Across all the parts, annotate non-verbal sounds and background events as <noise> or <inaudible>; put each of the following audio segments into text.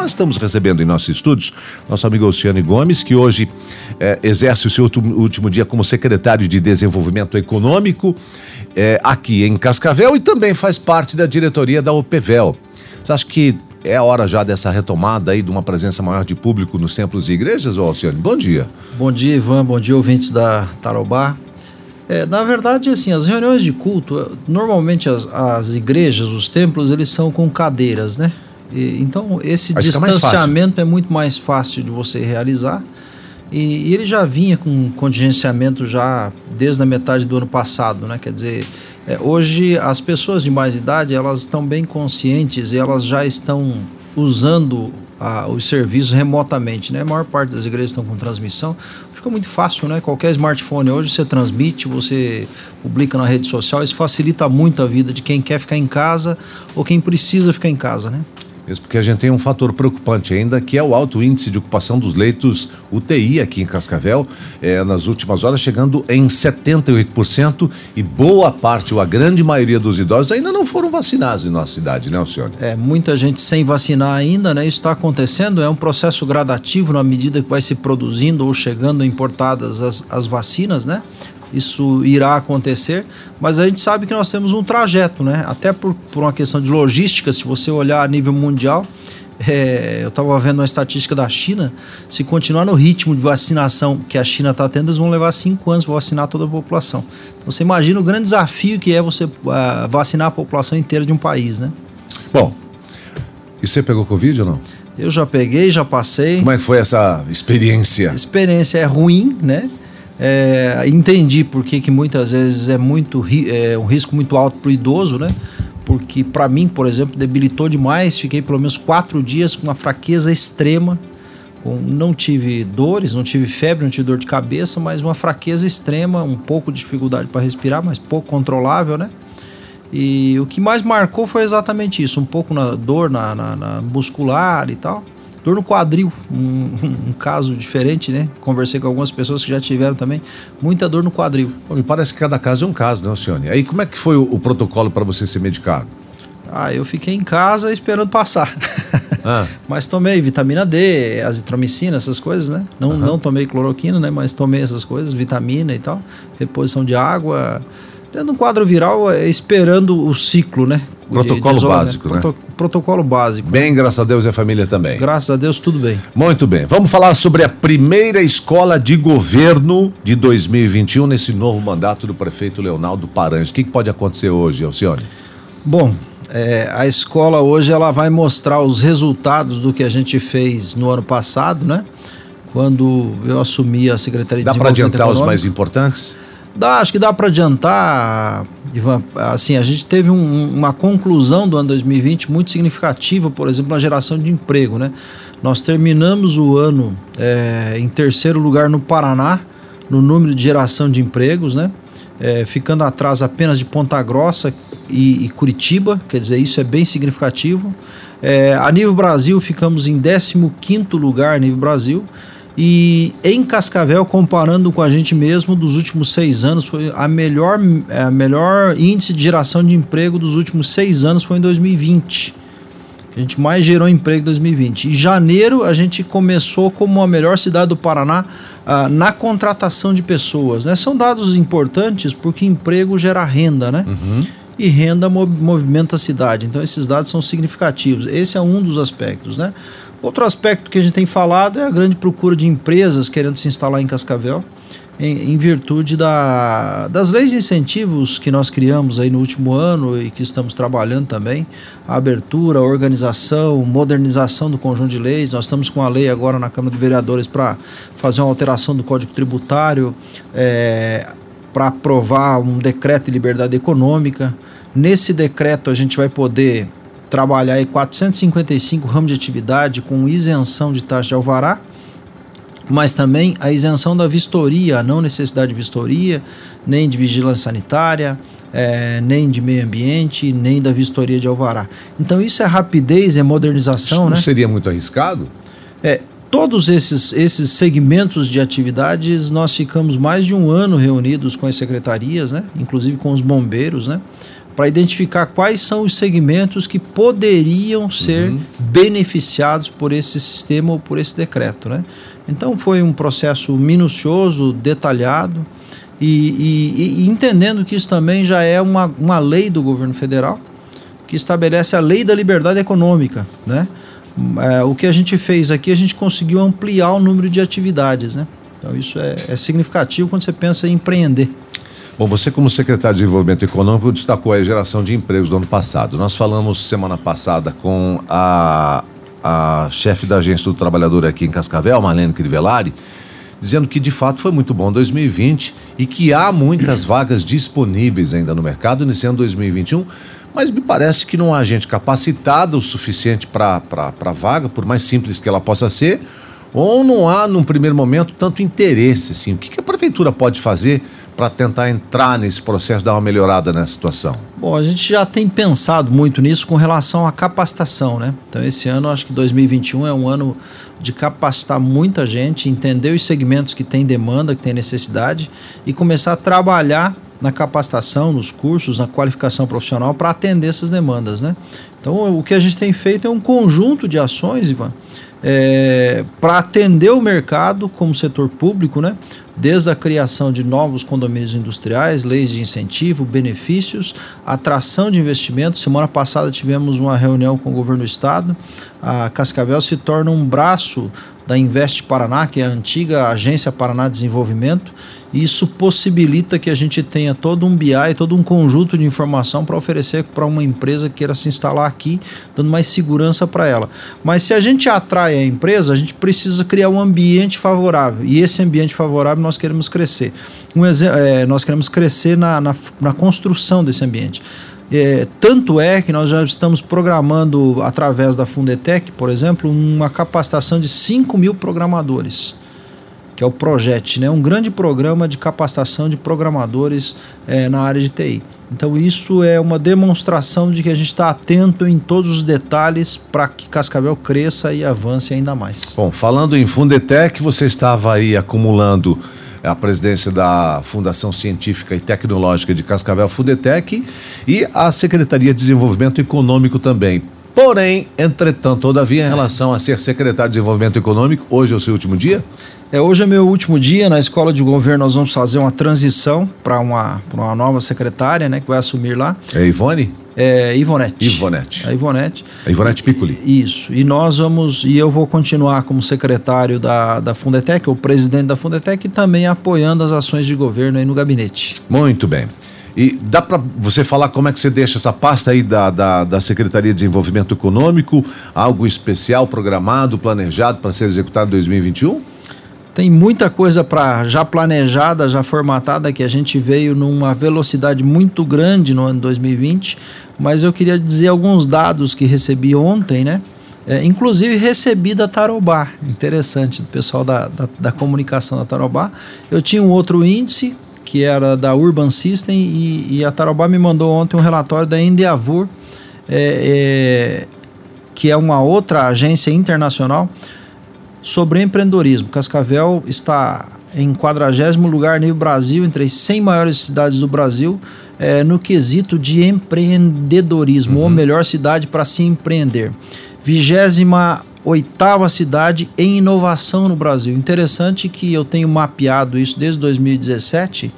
nós estamos recebendo em nossos estúdios nosso amigo Oceane Gomes, que hoje é, exerce o seu último dia como secretário de Desenvolvimento Econômico é, aqui em Cascavel e também faz parte da diretoria da OPVEL. Você acha que é a hora já dessa retomada aí de uma presença maior de público nos templos e igrejas, ô? Bom dia. Bom dia, Ivan. Bom dia, ouvintes da Tarobá. É, na verdade, assim, as reuniões de culto, normalmente as, as igrejas, os templos, eles são com cadeiras, né? E, então, esse distanciamento é muito mais fácil de você realizar. E, e, ele já vinha com contingenciamento já desde a metade do ano passado, né? Quer dizer, é, hoje as pessoas de mais idade elas estão bem conscientes e elas já estão usando os serviços remotamente, né? A maior parte das igrejas estão com transmissão. Fica muito fácil, né? Qualquer smartphone hoje você transmite, você publica na rede social, isso facilita muito a vida de quem quer ficar em casa ou quem precisa ficar em casa, né? Mesmo porque a gente tem um fator preocupante ainda, que é o alto índice de ocupação dos leitos UTI aqui em Cascavel, é, nas últimas horas chegando em 78%, e boa parte, ou a grande maioria dos idosos ainda não foram vacinados em nossa cidade, né, Alcione? É, muita gente sem vacinar ainda, né? Isso está acontecendo, é um processo gradativo na medida que vai se produzindo ou chegando importadas as, as vacinas, né? Isso irá acontecer, mas a gente sabe que nós temos um trajeto, né? Até por, por uma questão de logística, se você olhar a nível mundial, é, eu estava vendo uma estatística da China, se continuar no ritmo de vacinação que a China está tendo, eles vão levar cinco anos para vacinar toda a população. Então você imagina o grande desafio que é você uh, vacinar a população inteira de um país, né? Bom, e você pegou Covid ou não? Eu já peguei, já passei. Como é que foi essa experiência? A experiência é ruim, né? É, entendi por que, que muitas vezes é muito é, um risco muito alto para o idoso, né? Porque para mim, por exemplo, debilitou demais. Fiquei pelo menos quatro dias com uma fraqueza extrema. Com, não tive dores, não tive febre, não tive dor de cabeça, mas uma fraqueza extrema, um pouco de dificuldade para respirar, mas pouco controlável, né? E o que mais marcou foi exatamente isso, um pouco na dor na, na, na muscular e tal. Dor no quadril, um, um, caso diferente, né? Conversei com algumas pessoas que já tiveram também muita dor no quadril. Pô, me parece que cada caso é um caso, né, Alcione? Aí como é que foi o, o protocolo para você ser medicado? Ah, eu fiquei em casa esperando passar. <laughs> Ah. Mas tomei vitamina D, azitromicina, essas coisas, né? Não, uhum. não tomei cloroquina, né? Mas tomei essas coisas, vitamina e tal, reposição de água. Tendo um quadro viral, é, esperando o ciclo, né? Protocolo de, de básico, né? Proto protocolo básico. Bem, graças a Deus e a família também. Graças a Deus, tudo bem. Muito bem. Vamos falar sobre a primeira escola de governo de 2021 nesse novo mandato do prefeito Leonardo Paranhos. O que, que pode acontecer hoje, Alcione? Bom, é, a escola hoje ela vai mostrar os resultados do que a gente fez no ano passado, né? Quando eu assumi a Secretaria Dá de Dá para adiantar os mais importantes? Dá, acho que dá para adiantar, Ivan. Assim, a gente teve um, uma conclusão do ano 2020 muito significativa, por exemplo, na geração de emprego, né? Nós terminamos o ano é, em terceiro lugar no Paraná, no número de geração de empregos, né? É, ficando atrás apenas de Ponta Grossa e, e, Curitiba, quer dizer, isso é bem significativo. É, a nível Brasil, ficamos em 15 lugar a nível Brasil. E em Cascavel, comparando com a gente mesmo, dos últimos seis anos, foi a melhor, a melhor índice de geração de emprego dos últimos seis anos foi em 2020. A gente mais gerou emprego em 2020. Em janeiro, a gente começou como a melhor cidade do Paraná ah, na contratação de pessoas. Né? São dados importantes porque emprego gera renda, né? Uhum. E renda movimenta a cidade. Então, esses dados são significativos. Esse é um dos aspectos, né? Outro aspecto que a gente tem falado é a grande procura de empresas querendo se instalar em Cascavel, em, em virtude da, das leis de incentivos que nós criamos aí no último ano e que estamos trabalhando também, a abertura, a organização, modernização do conjunto de leis. Nós estamos com a lei agora na Câmara de Vereadores para fazer uma alteração do Código Tributário, é, para aprovar um decreto de liberdade econômica. Nesse decreto a gente vai poder trabalhar em 455 ramos de atividade com isenção de taxa de alvará, mas também a isenção da vistoria, a não necessidade de vistoria, nem de vigilância sanitária, é, nem de meio ambiente, nem da vistoria de alvará. Então isso é rapidez, é modernização, isso não né? seria muito arriscado? É, todos esses, esses segmentos de atividades nós ficamos mais de um ano reunidos com as secretarias, né? inclusive com os bombeiros, né? Para identificar quais são os segmentos que poderiam ser uhum. beneficiados por esse sistema ou por esse decreto. Né? Então foi um processo minucioso, detalhado e, e, e entendendo que isso também já é uma, uma lei do governo federal que estabelece a lei da liberdade econômica. Né? É, o que a gente fez aqui, a gente conseguiu ampliar o número de atividades. Né? Então isso é, é significativo quando você pensa em empreender. Bom, você como secretário de Desenvolvimento Econômico destacou a geração de empregos do ano passado. Nós falamos semana passada com a, a chefe da Agência do Trabalhador aqui em Cascavel, Marlene Crivellari, dizendo que de fato foi muito bom 2020 e que há muitas vagas disponíveis ainda no mercado iniciando 2021, mas me parece que não há gente capacitada o suficiente para a vaga, por mais simples que ela possa ser, ou não há, num primeiro momento, tanto interesse. Assim. O que, que a prefeitura pode fazer para tentar entrar nesse processo, dar uma melhorada nessa situação? Bom, a gente já tem pensado muito nisso com relação à capacitação, né? Então, esse ano, acho que 2021 é um ano de capacitar muita gente, entender os segmentos que têm demanda, que têm necessidade e começar a trabalhar na capacitação, nos cursos, na qualificação profissional para atender essas demandas, né? Então, o que a gente tem feito é um conjunto de ações, Ivan, é, para atender o mercado como setor público, né? Desde a criação de novos condomínios industriais, leis de incentivo, benefícios, atração de investimentos. Semana passada tivemos uma reunião com o governo do estado. A Cascavel se torna um braço da Invest Paraná, que é a antiga Agência Paraná de Desenvolvimento, e isso possibilita que a gente tenha todo um BI, todo um conjunto de informação para oferecer para uma empresa que queira se instalar aqui, dando mais segurança para ela. Mas se a gente atrai a empresa, a gente precisa criar um ambiente favorável, e esse ambiente favorável nós queremos crescer. Um é, nós queremos crescer na, na, na construção desse ambiente. É, tanto é que nós já estamos programando, através da Fundetec, por exemplo, uma capacitação de 5 mil programadores, que é o Projet, né? um grande programa de capacitação de programadores é, na área de TI. Então, isso é uma demonstração de que a gente está atento em todos os detalhes para que Cascavel cresça e avance ainda mais. Bom, falando em Fundetec, você estava aí acumulando a presidência da Fundação Científica e Tecnológica de Cascavel, Fundetec, e a Secretaria de Desenvolvimento Econômico também. Porém, entretanto, todavia, em relação a ser secretário de Desenvolvimento Econômico, hoje é o seu último dia? É, hoje é meu último dia na escola de governo. Nós vamos fazer uma transição para uma, uma nova secretária, né, que vai assumir lá. É Ivone? É Ivonete. Ivonete. A Ivonete. A Ivonete Piccoli. Isso. E nós vamos, e eu vou continuar como secretário da, da Fundetec, ou presidente da Fundetec, e também apoiando as ações de governo aí no gabinete. Muito bem. E dá para você falar como é que você deixa essa pasta aí da, da, da Secretaria de Desenvolvimento Econômico? Algo especial, programado, planejado para ser executado em 2021? Tem muita coisa para já planejada, já formatada, que a gente veio numa velocidade muito grande no ano 2020, mas eu queria dizer alguns dados que recebi ontem, né? É, inclusive recebi da Tarobá, interessante, do pessoal da, da, da, comunicação da Tarobá. Eu tinha um outro índice, que era da Urban System, e, e a Tarobá me mandou ontem um relatório da Endeavor, é, é, que é uma outra agência internacional, Sobre empreendedorismo, Cascavel está em 40 lugar no Brasil, entre as 100 maiores cidades do Brasil, é, no quesito de empreendedorismo, uhum. ou melhor cidade para se empreender. 28 cidade em inovação no Brasil. Interessante que eu tenho mapeado isso desde 2017.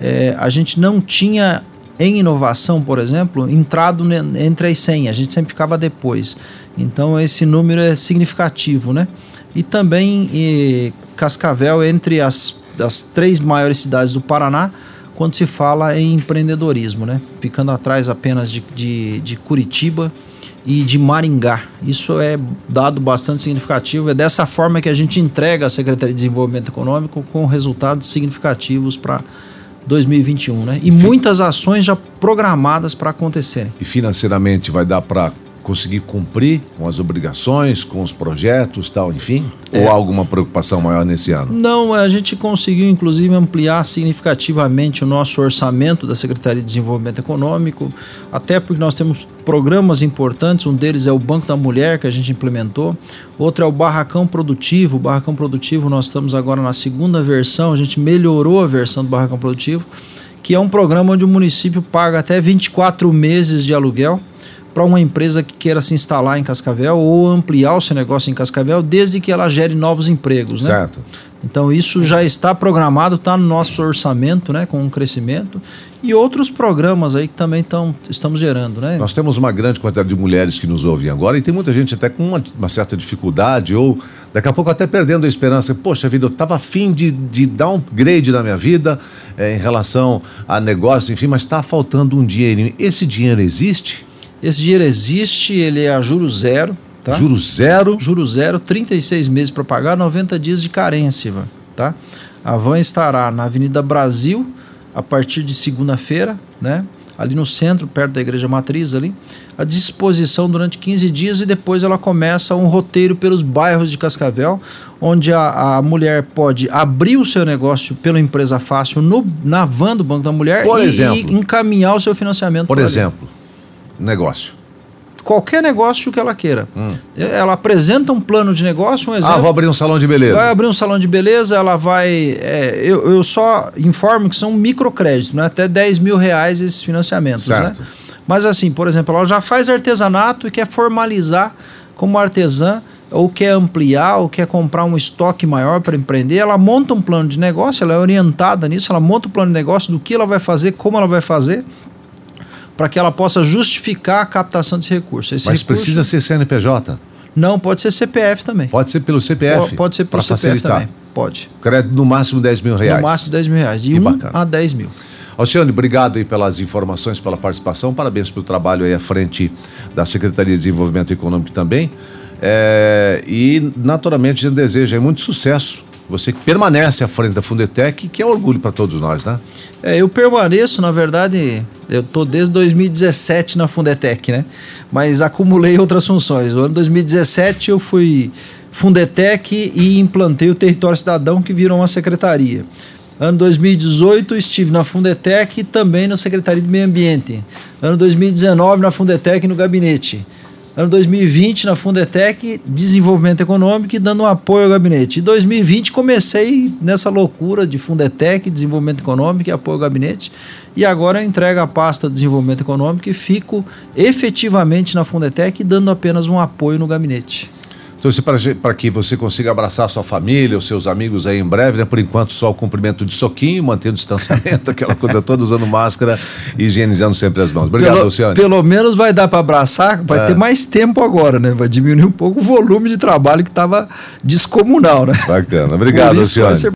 É, a gente não tinha em inovação, por exemplo, entrado entre as 100, a gente sempre ficava depois. Então esse número é significativo, né? e também e, Cascavel entre as, as três maiores cidades do Paraná quando se fala em empreendedorismo, né? ficando atrás apenas de, de, de Curitiba e de Maringá. Isso é dado bastante significativo. É dessa forma que a gente entrega a Secretaria de Desenvolvimento Econômico com resultados significativos para 2021, né? E muitas ações já programadas para acontecerem. E financeiramente vai dar para conseguir cumprir com as obrigações, com os projetos, tal, enfim? É. Ou alguma preocupação maior nesse ano? Não, a gente conseguiu inclusive ampliar significativamente o nosso orçamento da Secretaria de Desenvolvimento Econômico, até porque nós temos programas importantes, um deles é o Banco da Mulher que a gente implementou, outro é o Barracão Produtivo. O Barracão Produtivo nós estamos agora na segunda versão, a gente melhorou a versão do Barracão Produtivo que é um programa onde o município paga até 24 meses de aluguel para uma empresa que queira se instalar em Cascavel ou ampliar o seu negócio em Cascavel, desde que ela gere novos empregos. Né? Certo. Então isso já está programado, está no nosso orçamento, né, com um crescimento e outros programas aí que também tão, estamos gerando, né? Nós temos uma grande quantidade de mulheres que nos ouvem agora e tem muita gente até com uma, uma certa dificuldade ou daqui a pouco até perdendo a esperança. Poxa vida, eu estava afim de, de dar um grade na minha vida é, em relação a negócio, enfim, mas está faltando um dinheirinho. Esse dinheiro existe? Esse dinheiro existe, ele é a juro zero, Tá? Juro zero? Juro zero, 36 meses para pagar, 90 dias de carência, tá? A van estará na Avenida Brasil a partir de segunda-feira, né? Ali no centro, perto da Igreja Matriz ali, à disposição durante 15 dias e depois ela começa um roteiro pelos bairros de Cascavel, onde a, a mulher pode abrir o seu negócio pela empresa fácil no, na van do Banco da Mulher Por e, exemplo, e encaminhar o seu financiamento. Por exemplo, ali. Negócio qualquer negócio que ela queira. Hum. Ela apresenta um plano de negócio, um exemplo. Ah, vou abrir um salão de beleza. Vai abrir um salão de beleza, ela vai. É, eu, eu só informo que são microcréditos, né? até 10 mil reais esses financiamentos. Né? Certo. Né? Mas assim, por exemplo, ela já faz artesanato e quer formalizar como artesã ou quer ampliar, ou quer comprar um estoque maior para empreender, ela monta um plano de negócio, ela é orientada nisso, ela monta um plano de negócio do que ela vai fazer, como ela vai fazer, para que ela possa justificar a captação desse recurso. Esse Mas recurso, precisa ser CNPJ? Não, pode ser CPF também. Pode ser pelo CPF? Pode, ser pelo CPF facilitar. também. Pode. Crédito no máximo 10 mil reais. No máximo 10 mil reais. De 1 um a 10 mil. Alcione, obrigado aí pelas informações, pela participação. Parabéns pelo trabalho aí à frente da Secretaria de Desenvolvimento Econômico também. É, e, naturalmente, a gente deseja muito sucesso você permanece à frente da Fundetec, que é um orgulho para todos nós, né? É, eu permaneço, na verdade, eu estou desde 2017 na Fundetec, né? Mas acumulei outras funções. No ano 2017 eu fui Fundetec e implantei o Território Cidadão, que virou uma secretaria. Ano 2018 estive na Fundetec e também na Secretaria de Meio Ambiente. Ano 2019 na Fundetec no gabinete. Ano 2020 na Fundetec, desenvolvimento econômico e dando um apoio ao gabinete. Em 2020 comecei nessa loucura de Fundetec, desenvolvimento econômico e apoio ao gabinete. E agora eu entrego a pasta de desenvolvimento econômico e fico efetivamente na Fundetec dando apenas um apoio no gabinete. Então, para que você consiga abraçar sua família, os seus amigos aí em breve, né? Por enquanto, só o cumprimento de soquinho, mantendo o distanciamento, <laughs> aquela coisa toda, usando máscara e higienizando sempre as mãos. Obrigado, pelo, Luciano. Pelo menos vai dar para abraçar, vai é. ter mais tempo agora, né? Vai diminuir um pouco o volume de trabalho que estava descomunal, né? Bacana. Obrigado, Luciano.